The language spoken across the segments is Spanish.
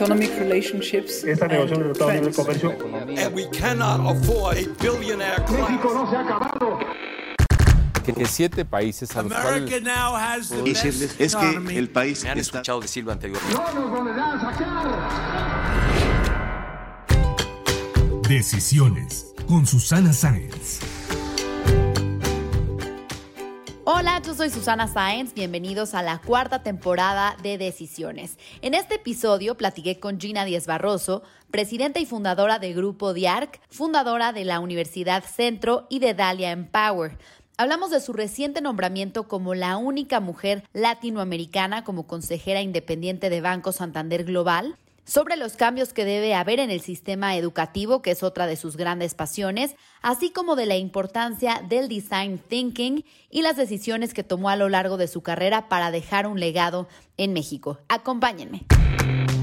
Economic relationships Esta negociación de Libre Comercio And we cannot afford a billionaire class. no se ha acabado. que siete países a los cuales America now has the decirles best es que el país Me han está escuchado decirlo anteriormente. No nos a sacar. Decisiones con Susana Sáenz. Hola, yo soy Susana Sáenz, bienvenidos a la cuarta temporada de Decisiones. En este episodio platiqué con Gina Díez Barroso, presidenta y fundadora de Grupo Diarc, fundadora de la Universidad Centro y de Dalia Empower. Hablamos de su reciente nombramiento como la única mujer latinoamericana como consejera independiente de Banco Santander Global, sobre los cambios que debe haber en el sistema educativo, que es otra de sus grandes pasiones, así como de la importancia del design thinking y las decisiones que tomó a lo largo de su carrera para dejar un legado en México. Acompáñenme.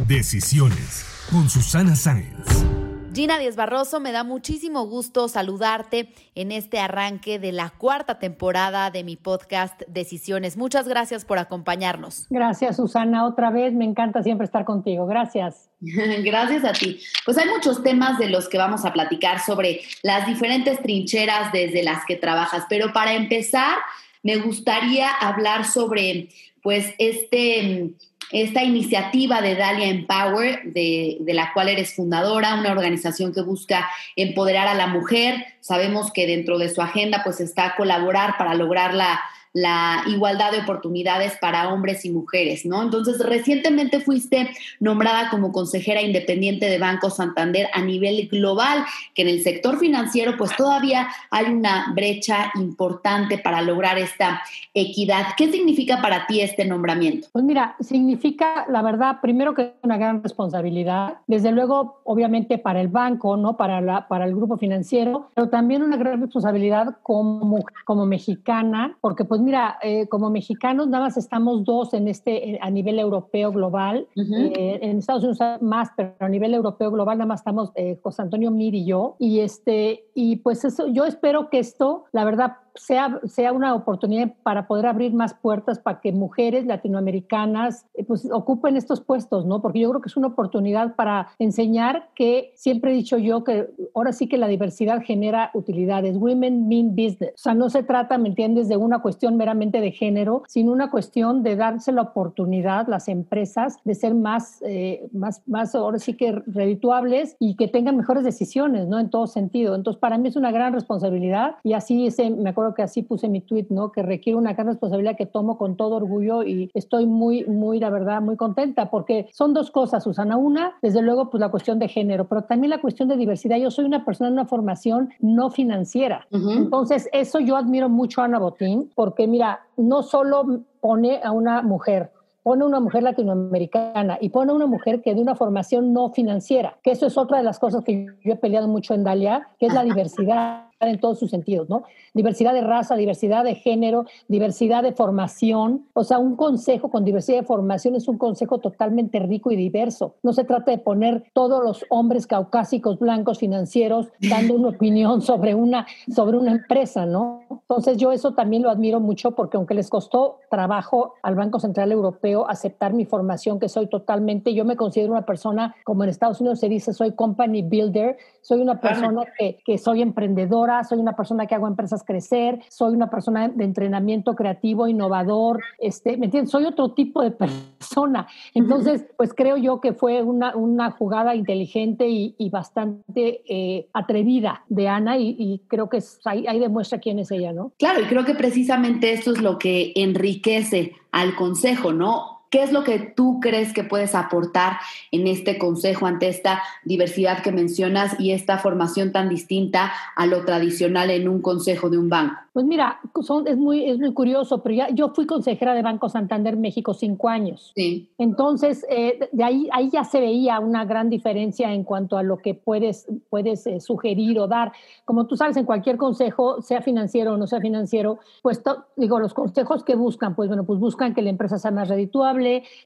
Decisiones con Susana Sáenz. Gina Díez Barroso, me da muchísimo gusto saludarte en este arranque de la cuarta temporada de mi podcast Decisiones. Muchas gracias por acompañarnos. Gracias, Susana. Otra vez, me encanta siempre estar contigo. Gracias. Gracias a ti. Pues hay muchos temas de los que vamos a platicar sobre las diferentes trincheras desde las que trabajas, pero para empezar, me gustaría hablar sobre pues este esta iniciativa de Dalia Empower, de, de, la cual eres fundadora, una organización que busca empoderar a la mujer. Sabemos que dentro de su agenda pues está colaborar para lograr la, la igualdad de oportunidades para hombres y mujeres, ¿no? Entonces, recientemente fuiste nombrada como consejera independiente de Banco Santander a nivel global, que en el sector financiero pues todavía hay una brecha importante para lograr esta equidad. ¿Qué significa para ti este nombramiento? Pues mira, significa, la verdad, primero que una gran responsabilidad, desde luego, obviamente, para el banco, ¿no? Para, la, para el grupo financiero, pero también una gran responsabilidad como, como mexicana, porque pues mira, eh, como mexicanos nada más estamos dos en este, a nivel europeo global, uh -huh. eh, en Estados Unidos más, pero a nivel europeo global nada más estamos eh, José Antonio Mir y yo, y este, y pues eso, yo espero que esto, la verdad, sea, sea una oportunidad para poder abrir más puertas para que mujeres latinoamericanas eh, pues, ocupen estos puestos, ¿no? Porque yo creo que es una oportunidad para enseñar que siempre he dicho yo que ahora sí que la diversidad genera utilidades. Women mean business. O sea, no se trata, ¿me entiendes?, de una cuestión meramente de género, sino una cuestión de darse la oportunidad, las empresas, de ser más, eh, más, más ahora sí que redituables y que tengan mejores decisiones, ¿no? En todo sentido. Entonces, para mí es una gran responsabilidad y así ese, me acuerdo que así puse mi tweet, ¿no? Que requiere una gran responsabilidad que tomo con todo orgullo y estoy muy, muy, la verdad, muy contenta porque son dos cosas, Susana. Una, desde luego, pues la cuestión de género, pero también la cuestión de diversidad. Yo soy una persona en una formación no financiera. Uh -huh. Entonces, eso yo admiro mucho a Ana Botín porque, mira, no solo pone a una mujer, pone una mujer latinoamericana y pone una mujer que de una formación no financiera, que eso es otra de las cosas que yo he peleado mucho en Dalia, que es la diversidad en todos sus sentidos, ¿no? Diversidad de raza, diversidad de género, diversidad de formación. O sea, un consejo con diversidad de formación es un consejo totalmente rico y diverso. No se trata de poner todos los hombres caucásicos, blancos, financieros, dando una opinión sobre una, sobre una empresa, ¿no? Entonces yo eso también lo admiro mucho porque aunque les costó trabajo al Banco Central Europeo aceptar mi formación, que soy totalmente, yo me considero una persona, como en Estados Unidos se dice, soy company builder, soy una persona que, que soy emprendedora, soy una persona que hago empresas crecer, soy una persona de entrenamiento creativo, innovador, este, ¿me entiendes? Soy otro tipo de persona. Entonces, pues creo yo que fue una, una jugada inteligente y, y bastante eh, atrevida de Ana y, y creo que ahí demuestra quién es ella, Claro, y creo que precisamente esto es lo que enriquece al consejo, ¿no? ¿Qué es lo que tú crees que puedes aportar en este consejo ante esta diversidad que mencionas y esta formación tan distinta a lo tradicional en un consejo de un banco? Pues mira, son, es, muy, es muy curioso, pero ya, yo fui consejera de Banco Santander México cinco años. Sí. Entonces, eh, de ahí, ahí ya se veía una gran diferencia en cuanto a lo que puedes, puedes eh, sugerir o dar. Como tú sabes, en cualquier consejo, sea financiero o no sea financiero, pues digo, los consejos que buscan, pues bueno, pues buscan que la empresa sea más redituable,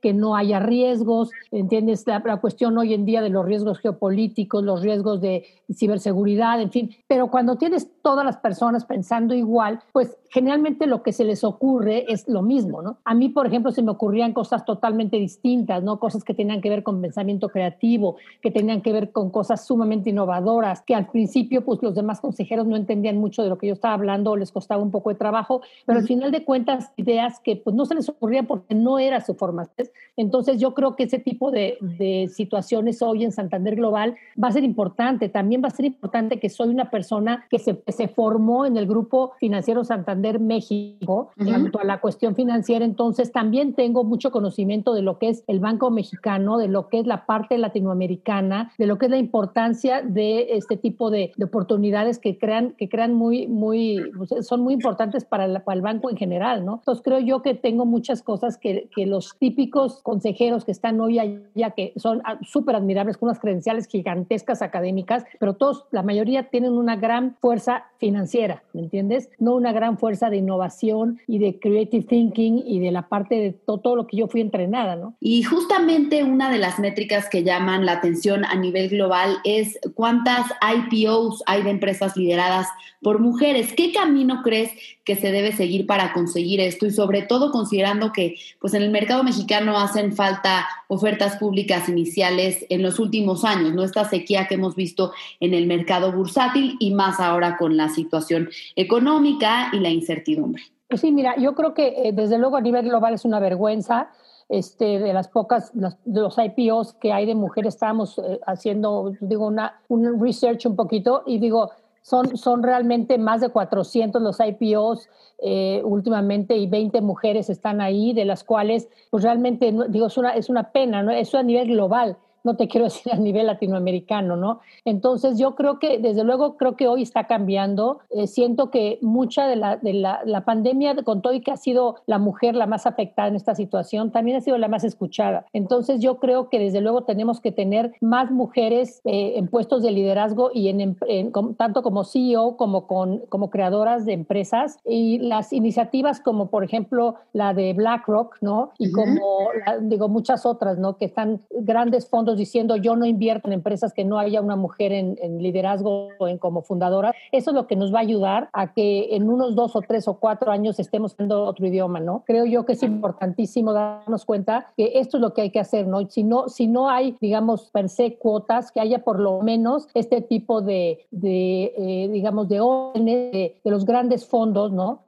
que no haya riesgos, ¿entiendes? La, cuestión hoy en día de los riesgos geopolíticos, los riesgos de ciberseguridad, en fin. Pero cuando tienes todas las personas pensando igual, pues generalmente lo que se les ocurre es lo mismo, ¿no? A mí, por ejemplo, se me ocurrían cosas totalmente distintas, ¿no? Cosas que tenían que ver con pensamiento creativo, que tenían que ver con cosas sumamente innovadoras, que al principio, pues los demás consejeros no entendían mucho de lo que yo estaba hablando, les costaba un poco de trabajo, pero al final de cuentas, ideas que pues no se les ocurrían porque no era su formación. Entonces, yo creo que ese tipo de, de situaciones hoy en Santander Global va a ser importante. También va a ser importante que soy una persona que se, se formó en el grupo financiero Santander México en cuanto a la cuestión financiera. Entonces, también tengo mucho conocimiento de lo que es el Banco Mexicano, de lo que es la parte latinoamericana, de lo que es la importancia de este tipo de, de oportunidades que crean, que crean muy, muy, pues, son muy importantes para, la, para, el banco en general, ¿no? Entonces, creo yo que tengo muchas cosas que, que los típicos consejeros que están hoy allá, que son súper admirables, con unas credenciales gigantescas académicas, pero todos, la mayoría tienen una gran fuerza financiera, ¿me entiendes? No una gran fuerza de innovación y de creative thinking y de la parte de todo, todo lo que yo fui entrenada, ¿no? Y justamente una de las métricas que llaman la atención a nivel global es cuántas IPOs hay de empresas lideradas por mujeres. ¿Qué camino crees que se debe seguir para conseguir esto? Y sobre todo considerando que pues en el mercado mexicano hacen falta ofertas públicas iniciales en los últimos años, ¿no? Esta sequía que hemos visto en el mercado bursátil y más ahora con la situación económica y la incertidumbre. Pues sí, mira, yo creo que eh, desde luego a nivel global es una vergüenza. Este, de las pocas, de los IPOs que hay de mujeres, estábamos eh, haciendo, digo, una, un research un poquito y digo, son, son realmente más de 400 los IPOs eh, últimamente y 20 mujeres están ahí, de las cuales, pues realmente, digo, es una, es una pena, ¿no? Eso a nivel global no te quiero decir a nivel latinoamericano, ¿no? Entonces yo creo que, desde luego, creo que hoy está cambiando. Eh, siento que mucha de, la, de la, la, pandemia, con todo y que ha sido la mujer la más afectada en esta situación, también ha sido la más escuchada. Entonces yo creo que, desde luego, tenemos que tener más mujeres eh, en puestos de liderazgo y en, en, tanto como CEO como con, como creadoras de empresas y las iniciativas como, por ejemplo, la de BlackRock, ¿no? Y uh -huh. como, la, digo, muchas otras, ¿no? Que están grandes fondos diciendo yo no invierto en empresas que no haya una mujer en, en, liderazgo o en como fundadora, eso es lo que nos va a ayudar a que en unos dos o tres o cuatro años estemos viendo otro idioma, ¿no? Creo yo que es importantísimo darnos cuenta que esto es lo que hay que hacer, ¿no? Si no, si no hay, digamos, per se cuotas, que haya por lo menos este tipo de, de eh, digamos, de órdenes de, de, los grandes fondos, ¿no?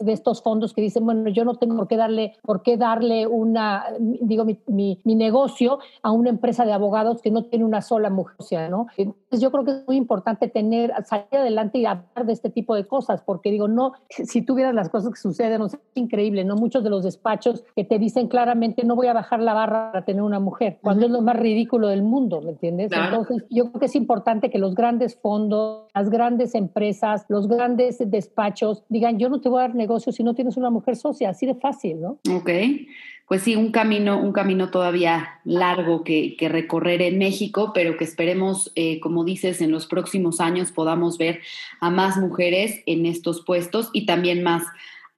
de estos fondos que dicen, bueno, yo no tengo por qué darle, por qué darle una, digo, mi, mi, mi negocio a una empresa empresa de abogados que no tiene una sola mujer, ¿no? Entonces yo creo que es muy importante tener, salir adelante y hablar de este tipo de cosas, porque digo, no, si tú vieras las cosas que suceden, es increíble, ¿no? Muchos de los despachos que te dicen claramente, no voy a bajar la barra para tener una mujer, cuando uh -huh. es lo más ridículo del mundo, ¿me entiendes? Claro. Entonces yo creo que es importante que los grandes fondos, las grandes empresas, los grandes despachos digan, yo no te voy a dar negocio si no tienes una mujer socia, así de fácil, ¿no? Ok pues sí, un camino, un camino todavía largo que, que recorrer en México, pero que esperemos, eh, como dices, en los próximos años podamos ver a más mujeres en estos puestos y también más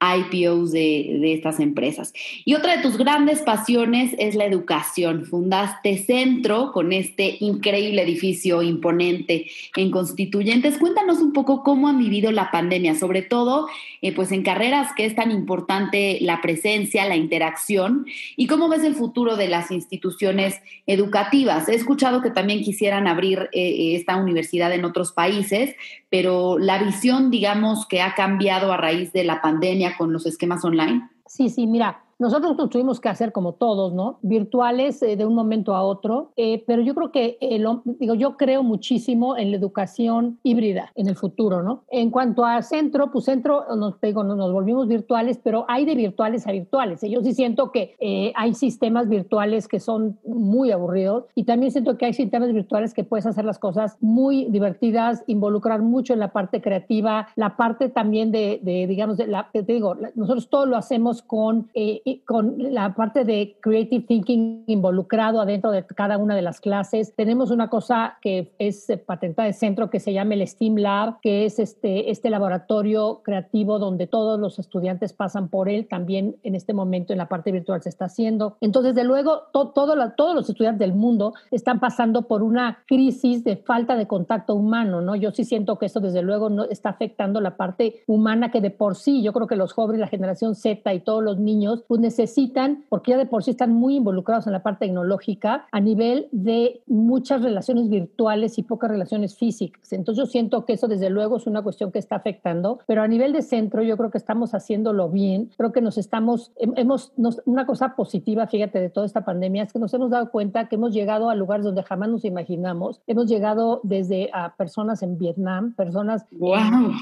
IPOs de, de, estas empresas. Y otra de tus grandes pasiones es la educación. Fundaste Centro con este increíble edificio imponente en Constituyentes. Cuéntanos un poco cómo han vivido la pandemia, sobre todo eh, pues en carreras que es tan importante la presencia, la interacción y cómo ves el futuro de las instituciones educativas. He escuchado que también quisieran abrir eh, esta universidad en otros países, pero la visión, digamos, que ha cambiado a raíz de la pandemia con los esquemas online? Sí, sí, mira, nosotros nos tuvimos que hacer como todos, ¿no? Virtuales eh, de un momento a otro, eh, pero yo creo que, el, digo, yo creo muchísimo en la educación híbrida en el futuro, ¿no? En cuanto a centro, pues centro, nos, digo, nos volvimos virtuales, pero hay de virtuales a virtuales. Yo sí siento que eh, hay sistemas virtuales que son muy aburridos y también siento que hay sistemas virtuales que puedes hacer las cosas muy divertidas, involucrar mucho en la parte creativa, la parte también de, de digamos, de la, te digo, nosotros todo lo hacemos con, eh, con la parte de creative thinking involucrado adentro de cada una de las clases. Tenemos una cosa que es patentada de centro que se llama el STEAM Lab, que es este, este laboratorio creativo donde todos los estudiantes pasan por él. También en este momento en la parte virtual se está haciendo. Entonces, de luego, todo la, todos los estudiantes del mundo están pasando por una crisis de falta de contacto humano, ¿no? Yo sí siento que esto, desde luego, no está afectando la parte humana que de por sí, yo creo que los jóvenes, la generación Z y todos los niños, pues necesitan, porque ya de por sí están muy involucrados en la parte tecnológica, a nivel de muchas relaciones virtuales y pocas relaciones físicas. Entonces, yo siento que eso, desde luego, es una cuestión que está afectando, pero a nivel de centro, yo creo que estamos haciéndolo bien, creo que nos estamos, hemos, una cosa positiva, fíjate, de toda esta pandemia es que nos hemos dado cuenta que hemos llegado a lugares donde jamás nos imaginamos. Hemos llegado desde a personas en Vietnam, personas... ¡Wow!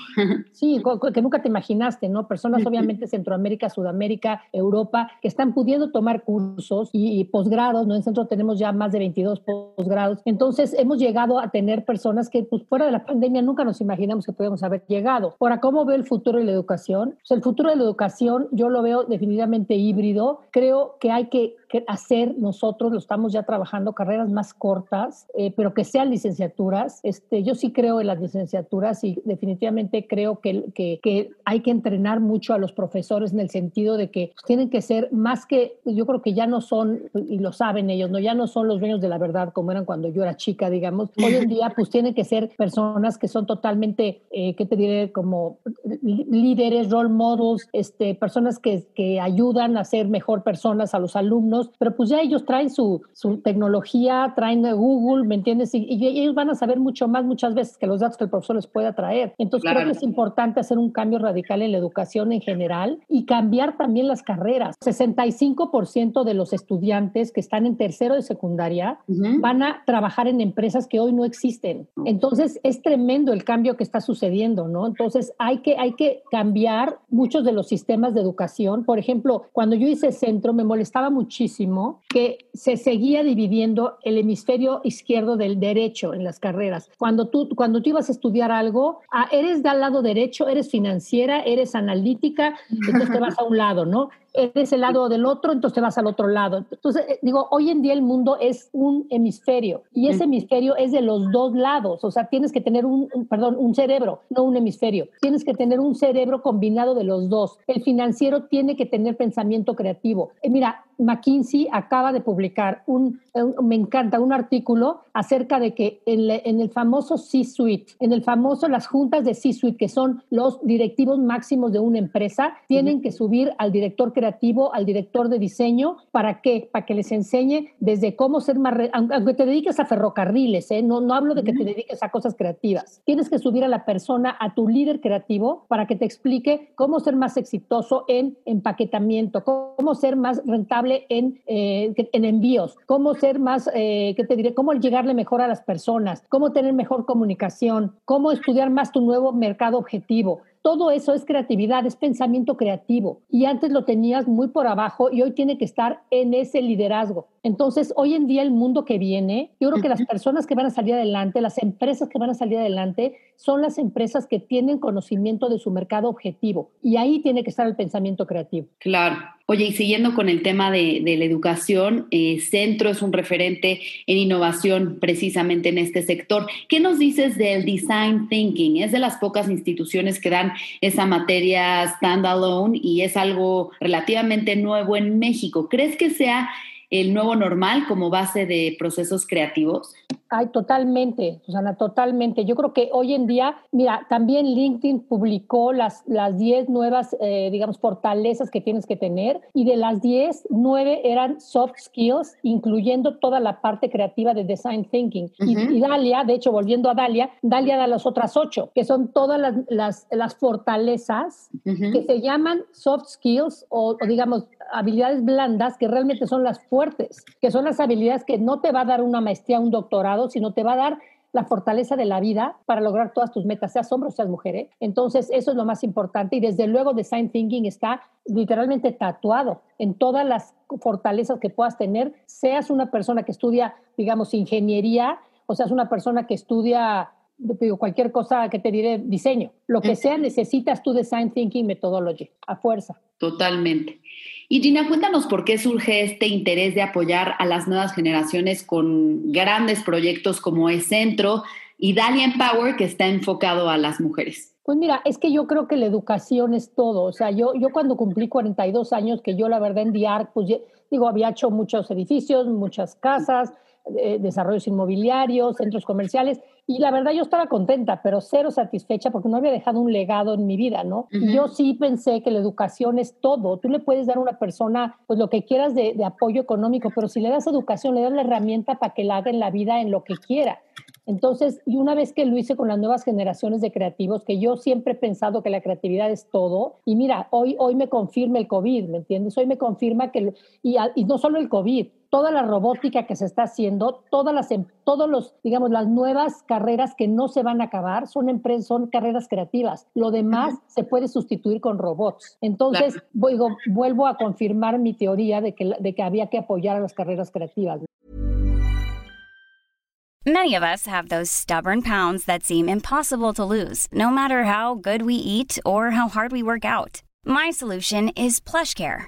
sí, que nunca te imaginaste, ¿no? Personas obviamente Centroamérica, Sudamérica, Europa, que están pudiendo tomar cursos y, posgrados, ¿no? En centro tenemos ya más de 22 posgrados. Entonces, hemos llegado a tener personas que, pues, fuera de la pandemia nunca nos imaginamos que podíamos haber llegado. Ahora, ¿cómo veo el futuro de la educación? Pues el futuro de la educación yo lo veo definitivamente híbrido. Creo que hay que hacer nosotros, lo estamos ya trabajando, carreras más cortas, eh, pero que sean licenciaturas. Este, yo sí creo en las licenciaturas y definitivamente creo que, que, que hay que entrenar mucho a los profesores en el sentido de que tienen que ser más que, yo creo que ya no son, y lo saben ellos, ¿no? ya no son los dueños de la verdad como eran cuando yo era chica, digamos. Hoy en día, pues tienen que ser personas que son totalmente, eh, ¿qué te diré? Como líderes, role models, este, personas que, que ayudan a ser mejor personas a los alumnos pero pues ya ellos traen su, su tecnología, traen Google, ¿me entiendes? Y, ellos van a saber mucho más muchas veces que los datos que el profesor les pueda traer. Entonces creo que es importante hacer un cambio radical en la educación en general y cambiar también las carreras. 65% de los estudiantes que están en tercero de secundaria van a trabajar en empresas que hoy no existen. Entonces es tremendo el cambio que está sucediendo, ¿no? Entonces hay que, hay que cambiar muchos de los sistemas de educación. Por ejemplo, cuando yo hice centro me molestaba muchísimo que se seguía dividiendo el hemisferio izquierdo del derecho en las carreras. Cuando tú, cuando tú ibas a estudiar algo, ah, eres del lado derecho, eres financiera, eres analítica, entonces te vas a un lado, ¿no? Eres el lado del otro, entonces te vas al otro lado. Entonces, eh, digo, hoy en día el mundo es un hemisferio y ese hemisferio es de los dos lados, o sea, tienes que tener un, perdón, un cerebro, no un hemisferio. Tienes que tener un cerebro combinado de los dos. El financiero tiene que tener pensamiento creativo. Eh, mira, McKinsey acaba de publicar un, me encanta, un artículo acerca de que en, en el famoso C-Suite, en el famoso, las juntas de C-Suite, que son los directivos máximos de una empresa, tienen que subir al director creativo, al director de diseño, ¿para qué? Para que les enseñe desde cómo ser más, aunque te dediques a ferrocarriles, ¿eh? no, no hablo de que te dediques a cosas creativas. Tienes que subir a la persona, a tu líder creativo, para que te explique cómo ser más exitoso en empaquetamiento, cómo ser más rentable en, eh, en envíos, cómo ser más, eh, ¿qué te diré? Cómo llegarle mejor a las personas, cómo tener mejor comunicación, cómo estudiar más tu nuevo mercado objetivo. Todo eso es creatividad, es pensamiento creativo. Y antes lo tenías muy por abajo y hoy tiene que estar en ese liderazgo. Entonces, hoy en día el mundo que viene, yo creo que las personas que van a salir adelante, las empresas que van a salir adelante, son las empresas que tienen conocimiento de su mercado objetivo. Y ahí tiene que estar el pensamiento creativo. Claro. Oye, y siguiendo con el tema de, la educación, eh, Centro es un referente en innovación precisamente en este sector. ¿Qué nos dices del design thinking? Es de las pocas instituciones que dan esa materia standalone y es algo relativamente nuevo en México. ¿Crees que sea el nuevo normal como base de procesos creativos? Ay, totalmente, Susana, totalmente. Yo creo que hoy en día, mira, también LinkedIn publicó las, las 10 nuevas, eh, digamos, fortalezas que tienes que tener y de las 10, 9 eran soft skills, incluyendo toda la parte creativa de design thinking. y, Dalia, de hecho, volviendo a Dalia, Dalia da las otras 8, que son todas las, las, las fortalezas que se llaman soft skills o, o digamos, habilidades blandas que realmente son las fuertes, que son las habilidades que no te va a dar una maestría, un doctorado, sino te va a dar la fortaleza de la vida para lograr todas tus metas, seas hombre o seas mujer. ¿eh? Entonces, eso es lo más importante. Y desde luego, Design Thinking está literalmente tatuado en todas las fortalezas que puedas tener, seas una persona que estudia, digamos, ingeniería, o seas una persona que estudia digo, cualquier cosa que te diré, diseño. Lo que sea, necesitas tu Design Thinking Methodology, a fuerza. Totalmente. Y Gina, cuéntanos por qué surge este interés de apoyar a las nuevas generaciones con grandes proyectos como es Centro y Dalia Empower, que está enfocado a las mujeres. Pues mira, es que yo creo que la educación es todo. O sea, yo, yo cuando cumplí 42 años, que yo la verdad en DIAR, pues digo, había hecho muchos edificios, muchas casas, eh, desarrollos inmobiliarios, centros comerciales, y la verdad yo estaba contenta, pero cero satisfecha porque no había dejado un legado en mi vida, ¿no? Y yo sí pensé que la educación es todo. Tú le puedes dar a una persona pues lo que quieras de, de apoyo económico, pero si le das educación, le das la herramienta para que la haga en la vida en lo que quiera. Entonces, y una vez que lo hice con las nuevas generaciones de creativos, que yo siempre he pensado que la creatividad es todo, y mira, hoy, hoy me confirma el COVID, ¿me entiendes? Hoy me confirma que, y, y no solo el COVID, toda la robótica que se está haciendo, todas las, em, todos los, digamos, las nuevas carreras que no se van a acabar son empresas, son carreras creativas. Lo demás se puede sustituir con robots. Entonces, vuelvo a confirmar mi teoría de que, de que había que apoyar a las carreras creativas. Many of us have those stubborn pounds that seem impossible to lose, no matter how good we eat or how hard we work out. My solution is PlushCare.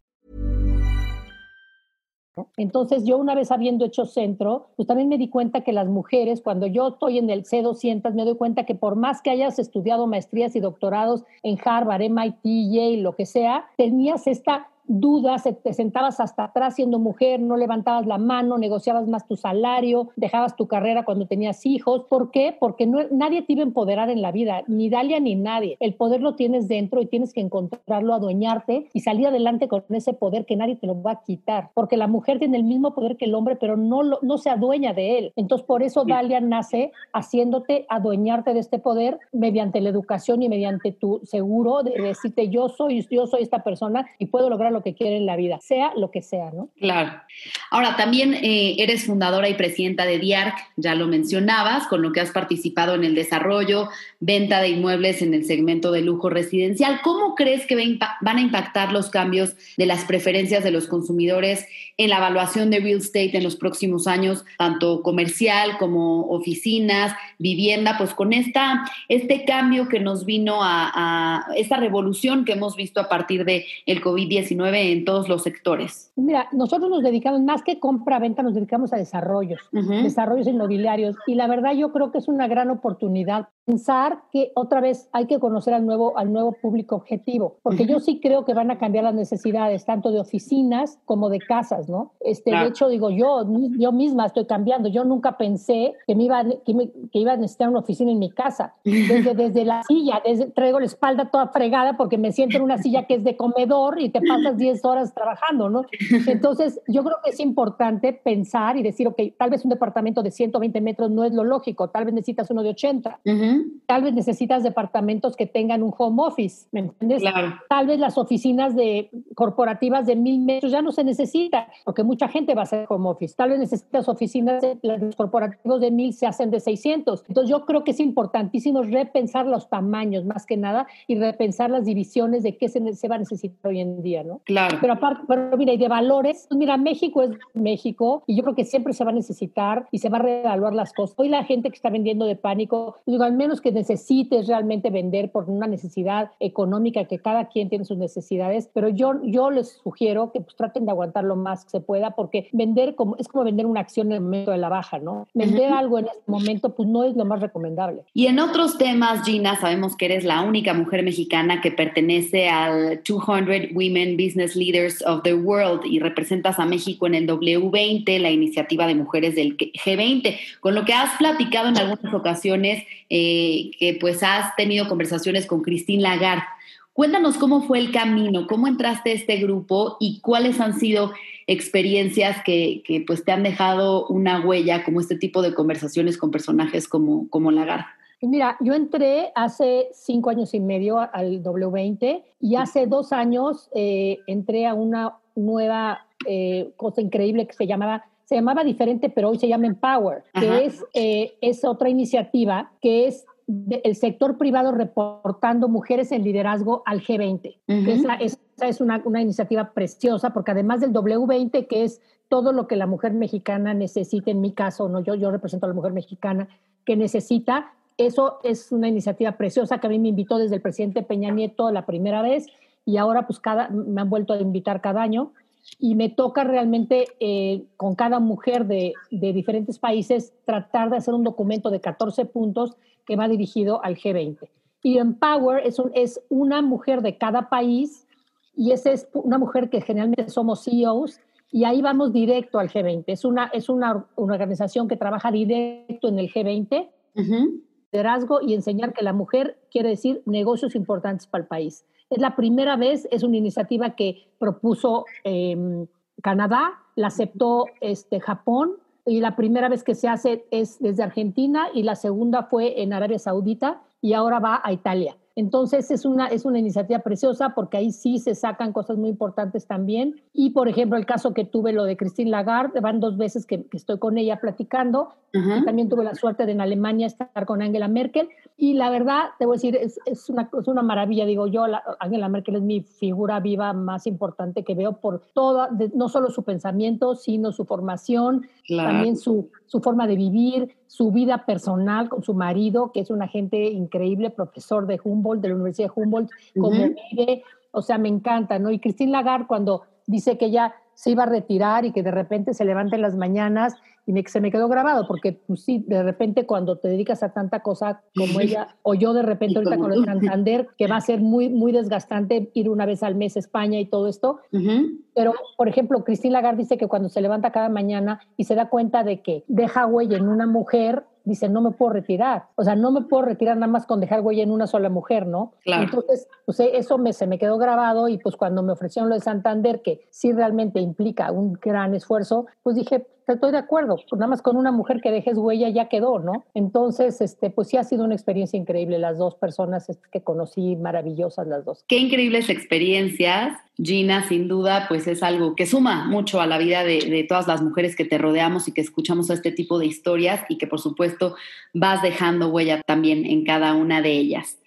Entonces, yo una vez habiendo hecho centro, pues también me di cuenta que las mujeres, cuando yo estoy en el C200, me doy cuenta que por más que hayas estudiado maestrías y doctorados en Harvard, MIT, Yale, lo que sea, tenías esta dudas, te sentabas hasta atrás siendo mujer, no levantabas la mano, negociabas más tu salario, dejabas tu carrera cuando tenías hijos. ¿Por qué? Porque no, nadie te iba a empoderar en la vida, ni Dalia ni nadie. El poder lo tienes dentro y tienes que encontrarlo, adueñarte y salir adelante con ese poder que nadie te lo va a quitar. Porque la mujer tiene el mismo poder que el hombre, pero no, lo, no se adueña de él. Entonces, por eso Dalia nace haciéndote adueñarte de este poder mediante la educación y mediante tu seguro de decirte yo soy, yo soy esta persona y puedo lograr lo que quiere en la vida, sea lo que sea, ¿no? Claro. Ahora, también eh, eres fundadora y presidenta de DIARC, ya lo mencionabas, con lo que has participado en el desarrollo, venta de inmuebles en el segmento de lujo residencial. ¿Cómo crees que van a impactar los cambios de las preferencias de los consumidores en la evaluación de real estate en los próximos años, tanto comercial como oficinas, vivienda, pues con esta, este cambio que nos vino a, esta revolución que hemos visto a partir del el COVID-19 en todos los sectores? Mira, nosotros nos dedicamos más que compra-venta, nos dedicamos a desarrollos, desarrollos inmobiliarios. Y la verdad yo creo que es una gran oportunidad pensar que otra vez hay que conocer al nuevo, al nuevo público objetivo, porque yo sí creo que van a cambiar las necesidades, tanto de oficinas como de casas, ¿no? Este, De hecho, digo, yo, yo misma estoy cambiando. Yo nunca pensé que me iba, que, me, que iba a necesitar una oficina en mi casa. Desde, desde la silla, desde, traigo la espalda toda fregada porque me siento en una silla que es de comedor y te pasas 10 horas trabajando, ¿no? Entonces, yo creo que es importante pensar y decir, ok, tal vez un departamento de 120 metros no es lo lógico, tal vez necesitas uno de 80, tal vez necesitas departamentos que tengan un home office, ¿me entiendes? Tal vez las oficinas de corporativas de mil metros ya no se necesitan, porque mucha gente va a hacer home office. Tal vez necesitas oficinas de los corporativos de mil se hacen de 600. Entonces, yo creo que es importantísimo repensar los tamaños más que nada y repensar las divisiones de qué se, se va a necesitar hoy en día, ¿no? Claro. Pero aparte, pero mira, y de valores, pues mira, México es México y yo creo que siempre se va a necesitar y se va a reevaluar las cosas. Hoy la gente que está vendiendo de pánico, digo, al menos que necesites realmente vender por una necesidad económica, que cada quien tiene sus necesidades, pero yo, yo les sugiero que pues traten de aguantar lo más que se pueda, porque vender como, es como vender una acción en el momento de la baja, ¿no? Vender algo en este momento, pues no es lo más recomendable. Y en otros temas, Gina, sabemos que eres la única mujer mexicana que pertenece al 200 Women Business Leaders of the World y representas a México en el W20, la iniciativa de mujeres del G20, con lo que has platicado en algunas ocasiones, eh, que pues has tenido conversaciones con Christine Lagarde. Cuéntanos cómo fue el camino, cómo entraste a este grupo y cuáles han sido experiencias que, que pues te han dejado una huella como este tipo de conversaciones con personajes como, como Lagarde. Mira, yo entré hace cinco años y medio al W20 y hace dos años eh, entré a una nueva eh, cosa increíble que se llamaba se llamaba diferente, pero hoy se llama Empower, que es, eh, es otra iniciativa que es el sector privado reportando mujeres en liderazgo al G20. esa, esa, es una, una, iniciativa preciosa porque además del W20, que es todo lo que la mujer mexicana necesita, en mi caso, no yo, yo represento a la mujer mexicana que necesita, eso es una iniciativa preciosa que a mí me invitó desde el presidente Peña Nieto la primera vez y ahora pues cada, me han vuelto a invitar cada año y me toca realmente eh, con cada mujer de, de, diferentes países tratar de hacer un documento de 14 puntos que va dirigido al G20. Y Empower es, un, es una mujer de cada país y esa es una mujer que generalmente somos CEOs y ahí vamos directo al G20. Es una, es una, una organización que trabaja directo en el G20, liderazgo y enseñar que la mujer quiere decir negocios importantes para el país. Es la primera vez, es una iniciativa que propuso eh, Canadá, la aceptó este, Japón, y la primera vez que se hace es desde Argentina y la segunda fue en Arabia Saudita y ahora va a Italia. Entonces es una, es una iniciativa preciosa porque ahí sí se sacan cosas muy importantes también. Y por ejemplo, el caso que tuve, lo de Christine Lagarde, van dos veces que, que estoy con ella platicando. También tuve la suerte de en Alemania estar con Angela Merkel. Y la verdad, debo decir, es, es, una, es una maravilla. Digo yo, la, Angela Merkel es mi figura viva más importante que veo por toda, de, no solo su pensamiento, sino su formación, claro. también su, su forma de vivir, su vida personal con su marido, que es un agente increíble, profesor de Humboldt, de la Universidad de Humboldt, cómo uh -huh. vive, o sea, me encanta, ¿no? Y Christine Lagarde cuando dice que ella se iba a retirar y que de repente se levanta en las mañanas y me, se me quedó grabado, porque pues sí, de repente cuando te dedicas a tanta cosa como ella, o yo de repente ahorita con el Santander, que va a ser muy, muy desgastante ir una vez al mes a España y todo esto, uh -huh. pero por ejemplo, Christine Lagarde dice que cuando se levanta cada mañana y se da cuenta de que deja huella en una mujer, dice, no me puedo retirar. O sea, no me puedo retirar nada más con dejar huella en una sola mujer, ¿no? Claro. Entonces, pues eso me, se me quedó grabado y pues cuando me ofrecieron lo de Santander, que sí realmente implica un gran esfuerzo, pues dije, estoy de acuerdo, nada más con una mujer que dejes huella ya quedó, ¿no? Entonces, este, pues sí ha sido una experiencia increíble, las dos personas este, que conocí, maravillosas las dos. Qué increíbles experiencias. Gina, sin duda, pues es algo que suma mucho a la vida de, de, todas las mujeres que te rodeamos y que escuchamos este tipo de historias y que por supuesto vas dejando huella también en cada una de ellas.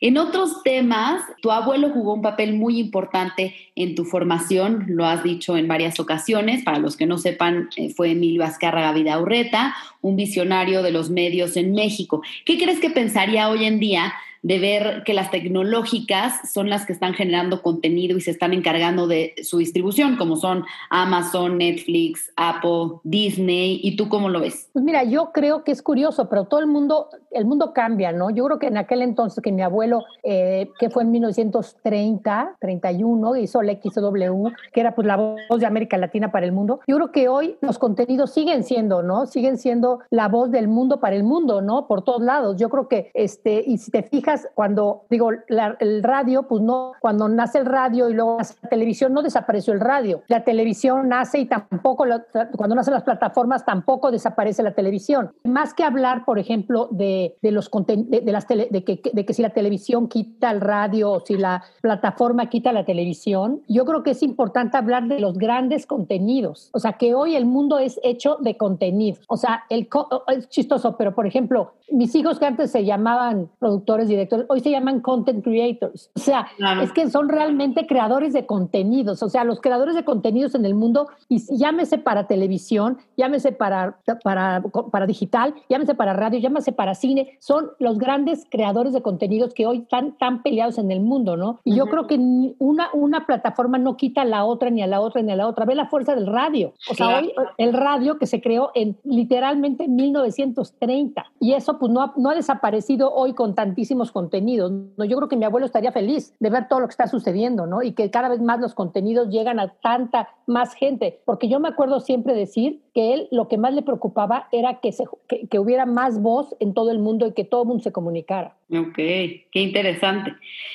En otros temas, tu abuelo jugó un papel muy importante en tu formación, lo has dicho en varias ocasiones. Para los que no sepan, eh, fue Emilio Azcárraga Vidaurreta, un visionario de los medios en México. ¿Qué crees que pensaría hoy en día de ver que las tecnológicas son las que están generando contenido y se están encargando de su distribución, como son Amazon, Netflix, Apple, Disney. ¿Y tú cómo lo ves? Pues mira, yo creo que es curioso, pero todo el mundo, el mundo cambia, ¿no? Yo creo que en aquel entonces que mi abuelo, eh, que fue en 1930, 31, hizo el XW, que era pues la voz de América Latina para el mundo, yo creo que hoy los contenidos siguen siendo, ¿no? Siguen siendo la voz del mundo para el mundo, ¿no? Por todos lados. Yo creo que, este, y si te fijas, cuando digo el radio, pues no, cuando nace el radio y luego nace la televisión, no desapareció el radio. La televisión nace y tampoco, cuando nacen las plataformas, tampoco desaparece la televisión. Más que hablar, por ejemplo, de, de los de, de, las tele, de, que, de que si la televisión quita el radio o si la plataforma quita la televisión, yo creo que es importante hablar de los grandes contenidos. O sea, que hoy el mundo es hecho de contenido. O sea, el, es chistoso, pero por ejemplo, mis hijos que antes se llamaban productores y directores, hoy se llaman content creators. O sea, es que son realmente creadores de contenidos. O sea, los creadores de contenidos en el mundo, y llámese para televisión, llámese para, para, para digital, llámese para radio, llámese para cine, son los grandes creadores de contenidos que hoy están tan peleados en el mundo, ¿no? Y yo creo que una, una plataforma no quita a la otra, ni a la otra, ni a la otra. Ve la fuerza del radio. O sea, hoy el radio que se creó en literalmente 1930. Y eso pues no ha, no ha desaparecido hoy con tantísimos contenidos. ¿no? Yo creo que mi abuelo estaría feliz de ver todo lo que está sucediendo, ¿no? Y que cada vez más los contenidos llegan a tanta más gente. Porque yo me acuerdo siempre decir que él lo que más le preocupaba era que, se, que, hubiera más voz en todo el mundo y que todo el mundo se comunicara. Ok, qué interesante.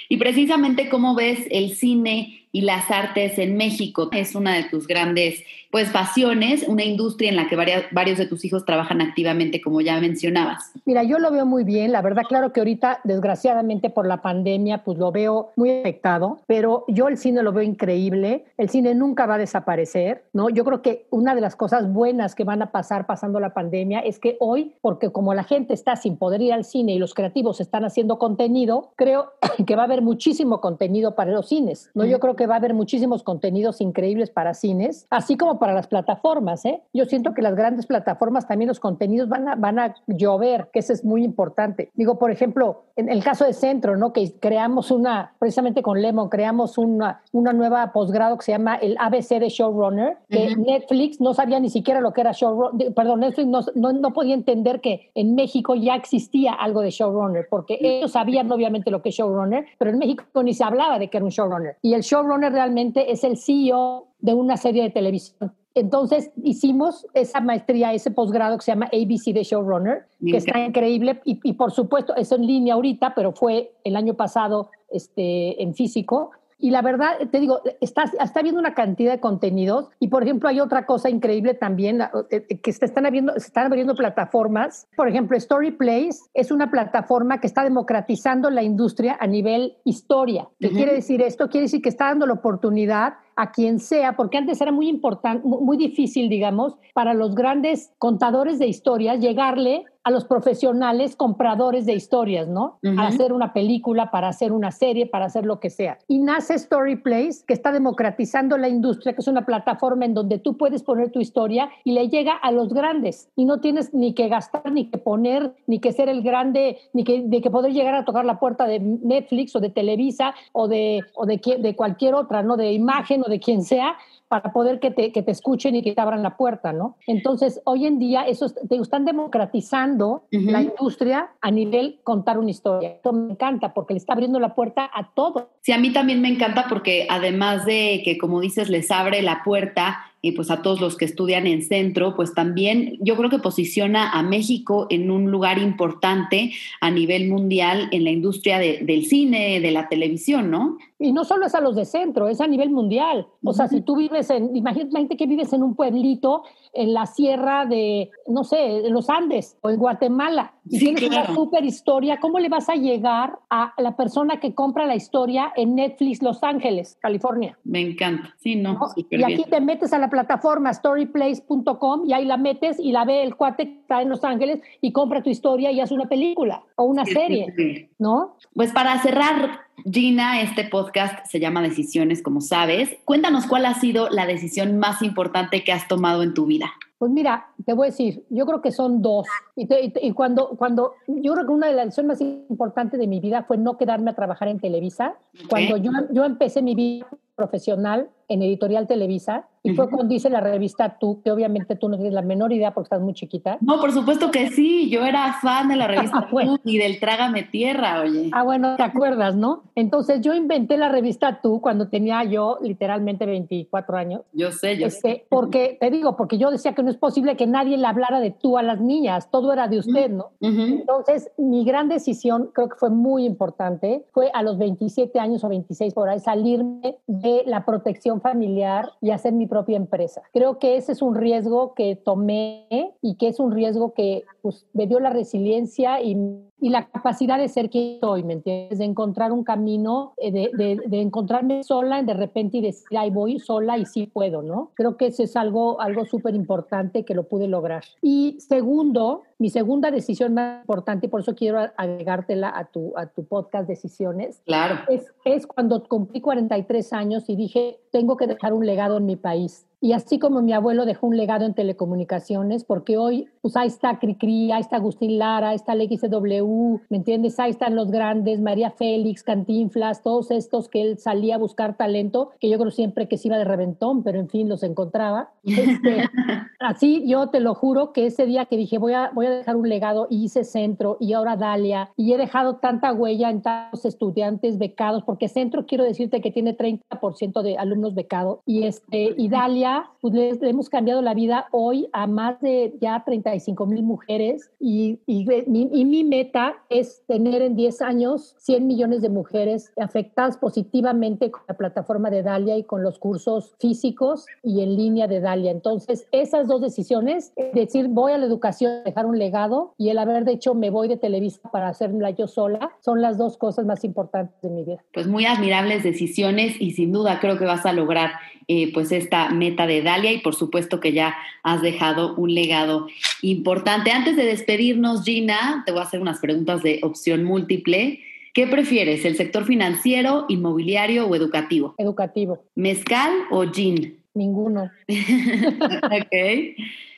Y precisamente cómo ves el cine y las artes en México. Es una de tus grandes pues pasiones, una industria en la que varios de tus hijos trabajan activamente, como ya mencionabas. Mira, yo lo veo muy bien. La verdad, claro que ahorita, desgraciadamente por la pandemia, pues lo veo muy afectado, pero yo el cine lo veo increíble. El cine nunca va a desaparecer, ¿no? Yo creo que una de las cosas buenas que van a pasar pasando la pandemia es que hoy, porque como la gente está sin poder ir al cine y los creativos están haciendo contenido, creo que va a haber muchísimo contenido para los cines, ¿no? Yo creo que va a haber muchísimos contenidos increíbles para cines, así como para las plataformas. ¿eh? Yo siento que las grandes plataformas también los contenidos van a, van a llover, que eso es muy importante. Digo, por ejemplo, en el caso de Centro, ¿no? que creamos una, precisamente con Lemon, creamos una, una nueva posgrado que se llama el ABC de Showrunner, que Netflix no sabía ni siquiera lo que era Showrunner, perdón, Netflix no, no, no, podía entender que en México ya existía algo de Showrunner, porque ellos sabían obviamente lo que es Showrunner, pero en México ni se hablaba de que era un Showrunner. Y el Showrunner realmente es el CEO de una serie de televisión. Entonces hicimos esa maestría, ese posgrado que se llama ABC de Showrunner, que está increíble y, y, por supuesto es en línea ahorita, pero fue el año pasado este, en físico y la verdad, te digo, está, está habiendo una cantidad de contenidos y, por ejemplo, hay otra cosa increíble también, eh, eh, que se están, abriendo, se están abriendo plataformas. Por ejemplo, Story Place es una plataforma que está democratizando la industria a nivel historia. ¿Qué quiere decir esto? Quiere decir que está dando la oportunidad a quien sea, porque antes era muy importante, muy difícil, digamos, para los grandes contadores de historias llegarle a los profesionales compradores de historias, ¿no? Para hacer una película, para hacer una serie, para hacer lo que sea. Y nace Story Place, que está democratizando la industria, que es una plataforma en donde tú puedes poner tu historia y le llega a los grandes. Y no tienes ni que gastar, ni que poner, ni que ser el grande, ni que, de que poder llegar a tocar la puerta de Netflix o de Televisa o de, o de, de cualquier otra, ¿no? De imagen o de quien sea, para poder que te, que te escuchen y que te abran la puerta, ¿no? Entonces, hoy en día, eso te están democratizando la industria a nivel contar una historia. Esto me encanta porque le está abriendo la puerta a todo. Sí, a mí también me encanta porque además de que, como dices, les abre la puerta y pues a todos los que estudian en centro, pues también yo creo que posiciona a México en un lugar importante a nivel mundial en la industria del cine, de la televisión, ¿no? Y no solo es a los de centro, es a nivel mundial. O sea, si tú vives en, imagínate que vives en un pueblito en la sierra de, no sé, en los Andes o en Guatemala, y tienes una super historia, ¿cómo le vas a llegar a la persona que compra la historia en Netflix Los Ángeles, California? Me encanta, sí, ¿no? Y aquí te metes a la plataforma storyplace.com y ahí la metes y la ve el cuate que está en Los Ángeles y compra tu historia y hace una película o una serie, ¿no? Pues para cerrar, Gina, este podcast se llama Decisiones, como sabes. Cuéntanos cuál ha sido la decisión más importante que has tomado en tu vida. Pues mira, te voy a decir, yo creo que son dos. Y, y, cuando, cuando, yo creo que una de las decisiones más importantes de mi vida fue no quedarme a trabajar en Televisa. Cuando yo, yo empecé mi vida profesional en Editorial Televisa y fue cuando dice la revista Tú, que obviamente tú no tienes la menor idea porque estás muy chiquita. No, por supuesto que sí, yo era fan de la revista Tú y del Trágame Tierra, oye. Ah, bueno, te acuerdas, ¿no? Entonces yo inventé la revista Tú cuando tenía yo literalmente 24 años. Yo sé, yo este, sé. Porque, te digo, porque yo decía que no es posible que nadie le hablara de tú a las niñas, todo era de usted, ¿no? Entonces, mi gran decisión, creo que fue muy importante, fue a los 27 años o 26 por ahí salirme de la protección familiar y hacer mi propia empresa. Creo que ese es un riesgo que tomé y que es un riesgo que pues, me dio la resiliencia y y la capacidad de ser quien soy, ¿me entiendes? De encontrar un camino, eh, de, de, de, encontrarme sola de repente y decir, ahí voy sola y sí puedo, ¿no? Creo que eso es algo, algo súper importante que lo pude lograr. Y segundo, mi segunda decisión más importante, y por eso quiero agregártela a tu, a tu podcast Decisiones, claro. es, es cuando cumplí 43 años y dije, tengo que dejar un legado en mi país. Y así como mi abuelo dejó un legado en telecomunicaciones, porque hoy, pues ahí está Cricri, ahí está Agustín Lara, ahí está el XW, ¿me entiendes? Ahí están los grandes, María Félix, Cantinflas, todos estos que él salía a buscar talento, que yo creo siempre que se iba de reventón, pero en fin, los encontraba. Este, así, yo te lo juro que ese día que dije, voy a, voy a dejar un legado, y hice centro, y ahora Dalia, y he dejado tanta huella en tantos estudiantes becados, porque centro quiero decirte que tiene 30% de alumnos becados, y, este, y Dalia, pues le, hemos cambiado la vida hoy a más de ya 35 mil mujeres y, y, y, mi meta es tener en 10 años 100 millones de mujeres afectadas positivamente con la plataforma de Dalia y con los cursos físicos y en línea de Dalia. Entonces, esas dos decisiones, decir voy a la educación, dejar un legado y el haber dicho me voy de Televisa para hacerla yo sola, son las dos cosas más importantes de mi vida. Pues muy admirables decisiones y sin duda creo que vas a lograr eh, pues esta meta de Dalia y por supuesto que ya has dejado un legado importante. Antes de despedirnos, Gina, te voy a hacer unas preguntas de opción múltiple. ¿Qué prefieres, el sector financiero, inmobiliario o educativo? Educativo. ¿Mezcal o gin? Ninguno. ok.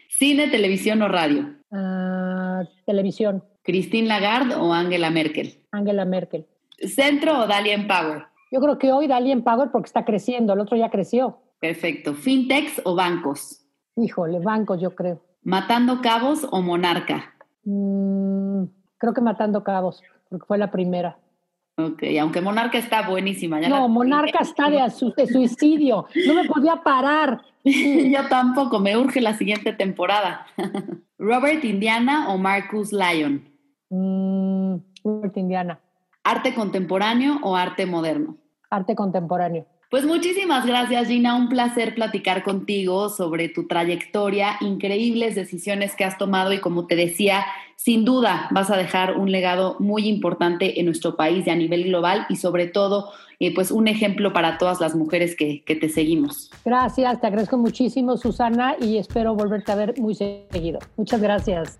¿Cine, televisión o radio? Uh, televisión. ¿Christine Lagarde o Angela Merkel? Angela Merkel. ¿Centro o Dalia Empower? Yo creo que hoy Dalia Empower porque está creciendo, el otro ya creció. Perfecto. ¿Fintechs o bancos? Híjole, bancos yo creo. ¿Matando cabos o monarca? Mm, creo que matando cabos, porque fue la primera. Ok, aunque Monarca está buenísima. Ya no, Monarca está de, de, suicidio. No me podía parar. Yo tampoco, me urge la siguiente temporada. ¿Robert Indiana o Marcus Lyon? Mm, Robert Indiana. ¿Arte contemporáneo o arte moderno? Arte contemporáneo. Pues muchísimas gracias Gina, un placer platicar contigo sobre tu trayectoria, increíbles decisiones que has tomado y como te decía, sin duda vas a dejar un legado muy importante en nuestro país y a nivel global y sobre todo eh, pues un ejemplo para todas las mujeres que, que te seguimos. Gracias, te agradezco muchísimo Susana y espero volverte a ver muy seguido. Muchas gracias.